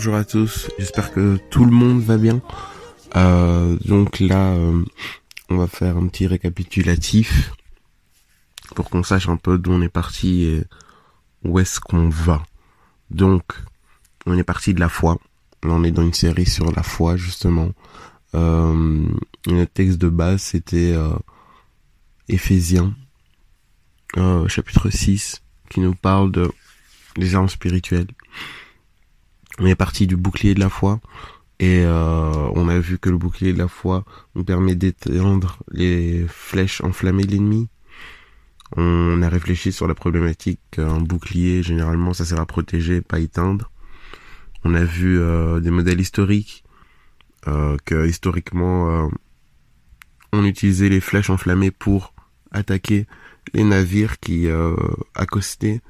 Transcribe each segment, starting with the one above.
Bonjour à tous, j'espère que tout le monde va bien. Euh, donc là, euh, on va faire un petit récapitulatif pour qu'on sache un peu d'où on est parti et où est-ce qu'on va. Donc, on est parti de la foi. Là, on est dans une série sur la foi justement. Euh, notre texte de base c'était euh, Éphésiens, euh, chapitre 6, qui nous parle de des armes spirituelles. On est parti du bouclier de la foi et euh, on a vu que le bouclier de la foi nous permet d'éteindre les flèches enflammées de l'ennemi. On a réfléchi sur la problématique qu'un bouclier, généralement, ça sert à protéger, pas éteindre. On a vu euh, des modèles historiques, euh, que historiquement, euh, on utilisait les flèches enflammées pour attaquer les navires qui accostaient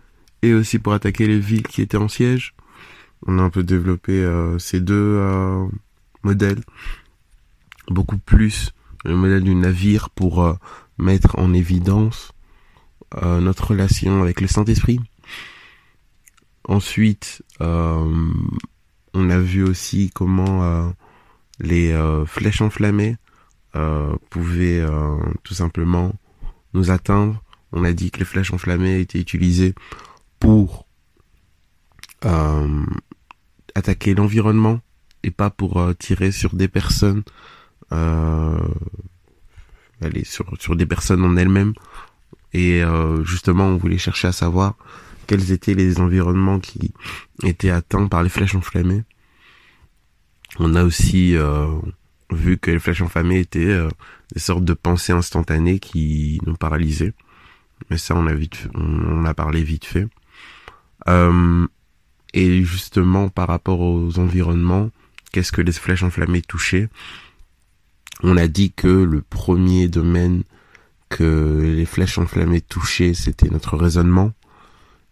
et aussi pour attaquer les villes qui étaient en siège. On a un peu développé euh, ces deux euh, modèles, beaucoup plus le modèle du navire pour euh, mettre en évidence notre relation avec le Saint-Esprit. Ensuite, on a vu aussi comment les flèches enflammées pouvaient tout simplement nous atteindre. On a dit que les flèches enflammées étaient utilisées pour attaquer l'environnement et pas pour euh, tirer sur des personnes, euh, allez, sur, sur des personnes en elles-mêmes. Et euh, justement, on voulait chercher à savoir quels étaient les environnements qui étaient atteints par les flèches enflammées. On a aussi euh, vu que les flèches enflammées étaient des sortes de pensées instantanées qui nous paralysaient. Mais ça, on a vite, on, on a parlé vite fait. Euh, et justement, par rapport aux environnements, qu'est-ce que les flèches enflammées touchaient? On a dit que le premier domaine que les flèches enflammées touchaient, c'était notre raisonnement.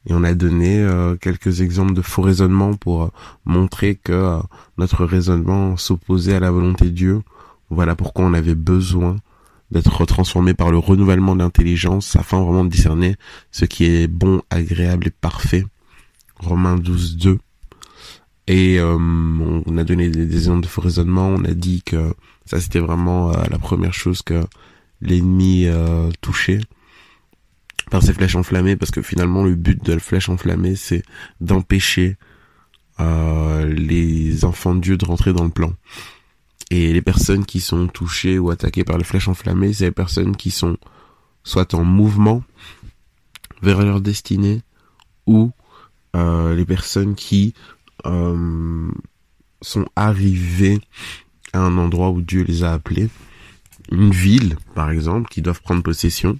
Et on a donné euh, quelques exemples de faux raisonnements pour euh, montrer que euh, notre raisonnement s'opposait à la volonté de Dieu. Voilà pourquoi on avait besoin d'être transformé par le renouvellement de l'intelligence afin vraiment de discerner ce qui est bon, agréable et parfait. Romains 12, 2. Et euh, on a donné des, exemples de faux raisonnements. On a dit que ça c'était vraiment euh, la première chose que l'ennemi euh, touchait par ces flèches enflammées, parce que finalement le but de la flèche enflammée c'est d'empêcher euh, les enfants de Dieu de rentrer dans le plan. Et les personnes qui sont touchées ou attaquées par les flèches enflammées, c'est les personnes qui sont soit en mouvement vers leur destinée, ou euh, les personnes qui euh, sont arrivées à un endroit où Dieu les a appelés, une ville par exemple, qui doivent prendre possession.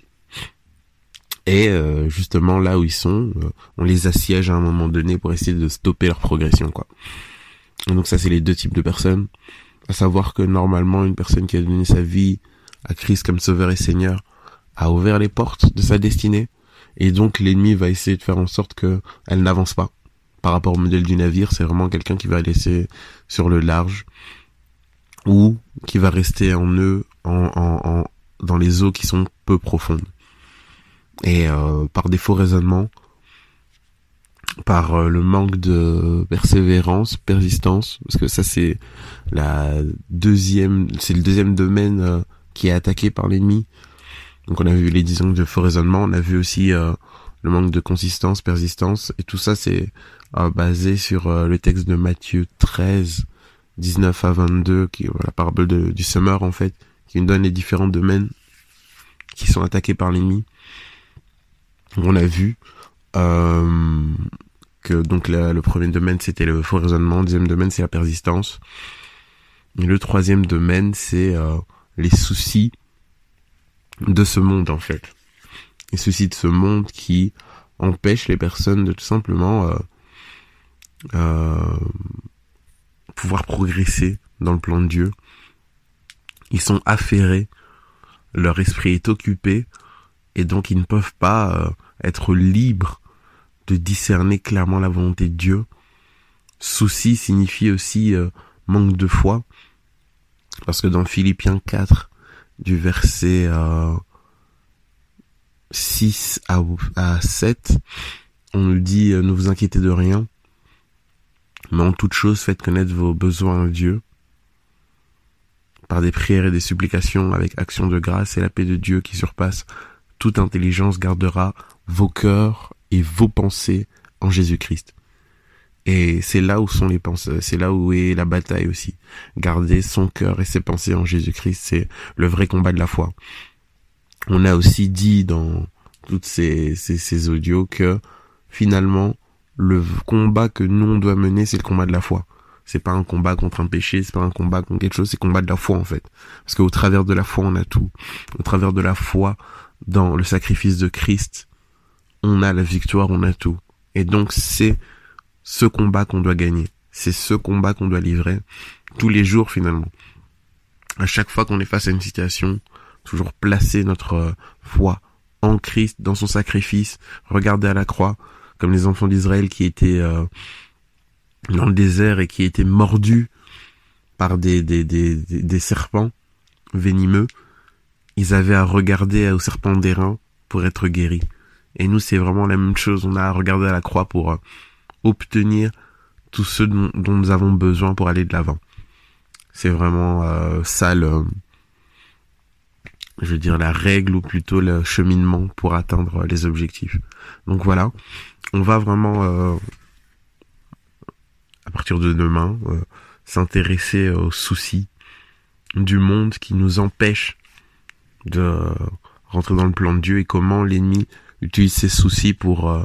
Et euh, justement là où ils sont, euh, on les assiège à un moment donné pour essayer de stopper leur progression, quoi. Et donc ça, c'est les deux types de personnes. À savoir que normalement, une personne qui a donné sa vie à Christ comme sauveur et seigneur a ouvert les portes de sa destinée. Et donc l'ennemi va essayer de faire en sorte que elle n'avance pas. Par rapport au modèle du navire, c'est vraiment quelqu'un qui va laisser sur le large ou qui va rester en eux, dans les eaux qui sont peu profondes. Et euh, par défaut raisonnement, par euh, le manque de persévérance, persistance, parce que ça c'est la deuxième, c'est le deuxième domaine euh, qui est attaqué par l'ennemi. Donc on a vu les disons de faux raisonnement, on a vu aussi euh, le manque de consistance, persistance, et tout ça c'est euh, basé sur euh, le texte de Matthieu 13, 19 à 22, qui est la parabole de- du semeur en fait, qui nous donne les différents domaines qui sont attaqués par l'ennemi. On a vu que donc le premier domaine c'était le faux raisonnement, le deuxième domaine c'est la persistance, et le troisième domaine c'est les soucis de ce monde en fait, les soucis de ce monde qui empêchent les personnes de tout simplement euh, euh, pouvoir progresser dans le plan de Dieu. Ils sont affairés, leur esprit est occupé, et donc ils ne peuvent pas euh, être libres de discerner clairement la volonté de Dieu. Souci signifie aussi euh, manque de foi, parce que dans Philippiens 4, du verset 6 à, à 7, on nous dit ne vous inquiétez de rien, mais en toute chose, faites connaître vos besoins à Dieu par des prières et des supplications avec action de grâce et la paix de Dieu qui surpasse toute intelligence gardera vos cœurs et vos pensées en Jésus-Christ. Et c'est là où sont les pensées, c'est là où est la bataille aussi. Garder son cœur et ses pensées en Jésus-Christ, c'est le vrai combat de la foi. On a aussi dit dans toutes ces, ces, audios que finalement, le combat que nous on doit mener, c'est le combat de la foi. C'est pas un combat contre un péché, c'est pas un combat contre quelque chose, c'est combat de la foi en fait. Parce qu'au travers de la foi, on a tout. Au travers de la foi dans le sacrifice de Christ, on a la victoire, on a tout. Et donc c'est ce combat qu'on doit gagner. C'est ce combat qu'on doit livrer tous les jours finalement. À chaque fois qu'on est face à une situation, toujours placer notre foi en Christ, dans son sacrifice, regarder à la croix, comme les enfants d'Israël qui étaient euh, dans le désert et qui étaient mordus par des, des, des, des, serpents venimeux, ils avaient à regarder au serpent d'airain pour être guéris. Et nous, c'est vraiment la même chose. On a à regarder à la croix pour euh, obtenir tout ce dont, nous avons besoin pour aller de l'avant. C'est vraiment euh, ça le, je veux dire la règle ou plutôt le cheminement pour atteindre les objectifs. Donc voilà, on va vraiment, euh, à partir de demain, euh, s'intéresser aux soucis du monde qui nous empêchent de rentrer dans le plan de Dieu et comment l'ennemi utilise ces soucis pour euh,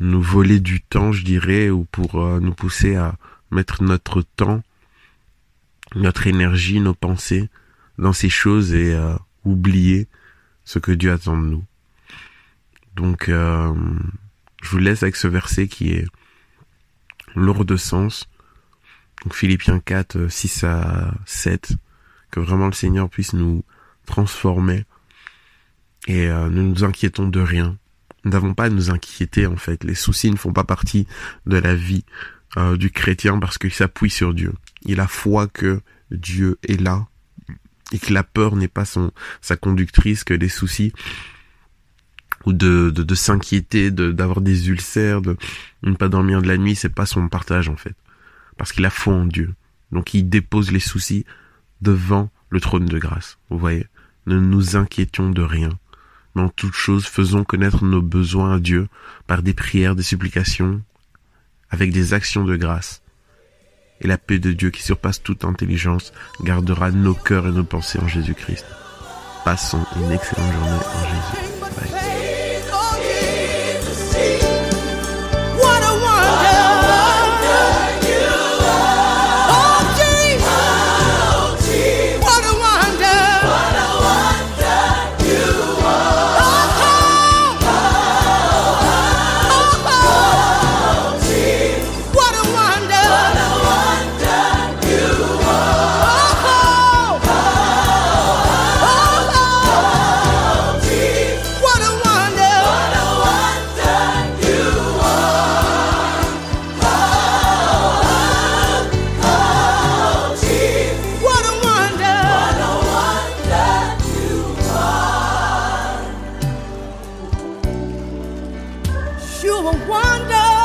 nous voler du temps, je dirais, ou pour nous pousser à mettre notre temps, notre énergie, nos pensées dans ces choses et oublier ce que Dieu attend de nous. Donc, euh, je vous laisse avec ce verset qui est lourd de sens. Donc, Philippiens 4, 6 à 7. Que vraiment le Seigneur puisse nous transformer. Et euh, ne nous inquiétons de rien. Nous n'avons pas à nous inquiéter, en fait. Les soucis ne font pas partie de la vie euh, du chrétien parce qu'il s'appuie sur Dieu. Il a foi que Dieu est là et que la peur n'est pas son sa conductrice, que les soucis ou de, de, de s'inquiéter, d'avoir des ulcères, de, ne pas dormir de la nuit, c'est pas son partage en fait. Parce qu'il a foi en Dieu. Donc il dépose les soucis devant le trône de grâce. Vous voyez? Ne nous inquiétions de rien. Mais en toute chose, faisons connaître nos besoins à Dieu par des prières, des supplications, avec des actions de grâce. Et la paix de Dieu qui surpasse toute intelligence gardera nos cœurs et nos pensées en Jésus-Christ. Passons une excellente journée en Jésus. you a wonder.